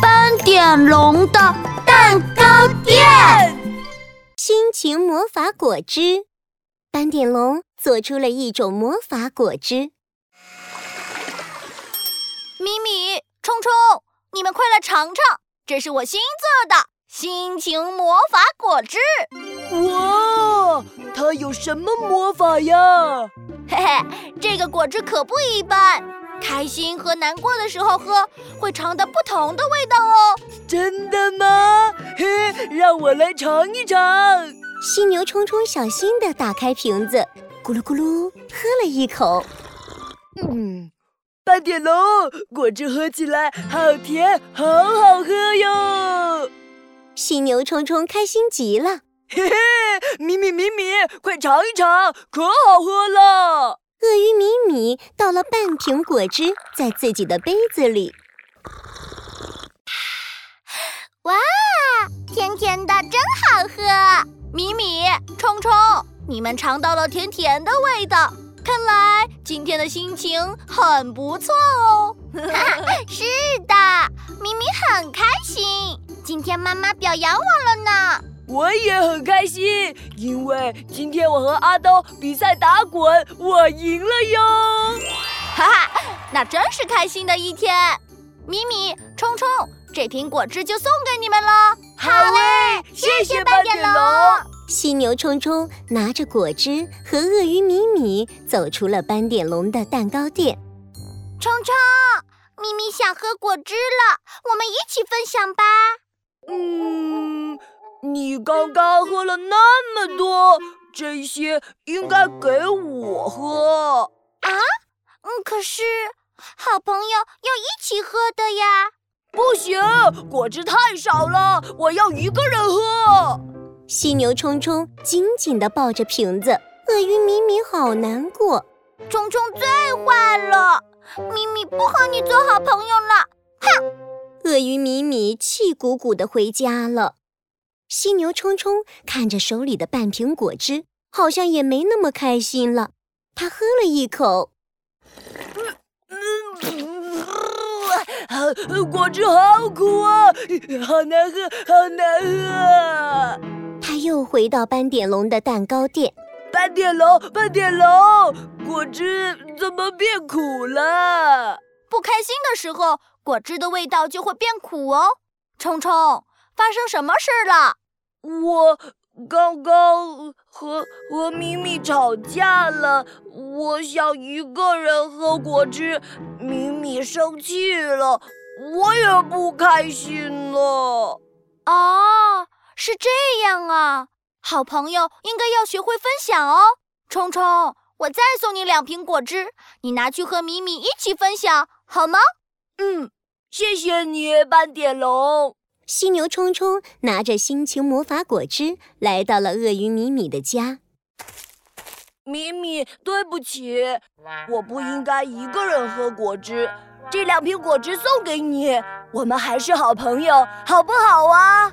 斑点龙的蛋糕店，心情魔法果汁。斑点龙做出了一种魔法果汁。咪咪、冲冲，你们快来尝尝，这是我新做的心情魔法果汁。哇，它有什么魔法呀？嘿嘿，这个果汁可不一般。开心和难过的时候喝，会尝到不同的味道哦。真的吗？嘿，让我来尝一尝。犀牛冲冲小心地打开瓶子，咕噜咕噜喝了一口。嗯，斑点龙果汁喝起来好甜，好好喝哟。犀牛冲冲开心极了。嘿嘿，米米米米，快尝一尝，可好喝了。鳄鱼米米倒了半瓶果汁在自己的杯子里，哇，甜甜的，真好喝！米米、冲冲，你们尝到了甜甜的味道，看来今天的心情很不错哦。是的，米米很开心，今天妈妈表扬我了呢。我也很开心，因为今天我和阿东比赛打滚，我赢了哟！哈哈，那真是开心的一天。米米、冲冲，这瓶果汁就送给你们了。好嘞，谢谢斑点龙。犀牛冲冲拿着果汁和鳄鱼米米走出了斑点龙的蛋糕店。冲冲，咪咪想喝果汁了，我们一起分享吧。嗯。你刚刚喝了那么多，这些应该给我喝啊！嗯，可是好朋友要一起喝的呀。不行，果汁太少了，我要一个人喝。犀牛冲冲紧紧地抱着瓶子，鳄鱼米米好难过。冲冲最坏了，米米不和你做好朋友了。哼！鳄鱼米米气鼓鼓地回家了。犀牛冲冲看着手里的半瓶果汁，好像也没那么开心了。他喝了一口，果汁好苦啊，好难喝，好难喝。他又回到斑点龙的蛋糕店。斑点龙，斑点龙，果汁怎么变苦了？不开心的时候，果汁的味道就会变苦哦。冲冲，发生什么事了？我刚刚和和咪咪吵架了，我想一个人喝果汁，咪咪生气了，我也不开心了。哦，是这样啊，好朋友应该要学会分享哦。冲冲，我再送你两瓶果汁，你拿去和咪咪一起分享好吗？嗯，谢谢你，斑点龙。犀牛冲冲拿着心情魔法果汁来到了鳄鱼米米的家。米米，对不起，我不应该一个人喝果汁。这两瓶果汁送给你，我们还是好朋友，好不好啊？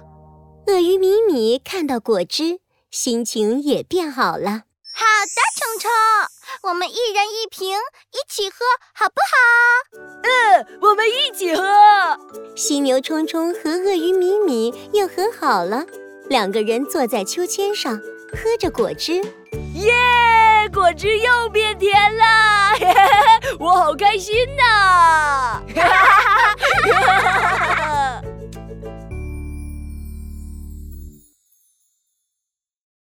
鳄鱼米米看到果汁，心情也变好了。好的，冲冲，我们一人一瓶，一起喝，好不好？嗯，我们一起喝。犀牛冲冲和鳄鱼米米又和好了，两个人坐在秋千上，喝着果汁。耶，果汁又变甜了，我好开心呐！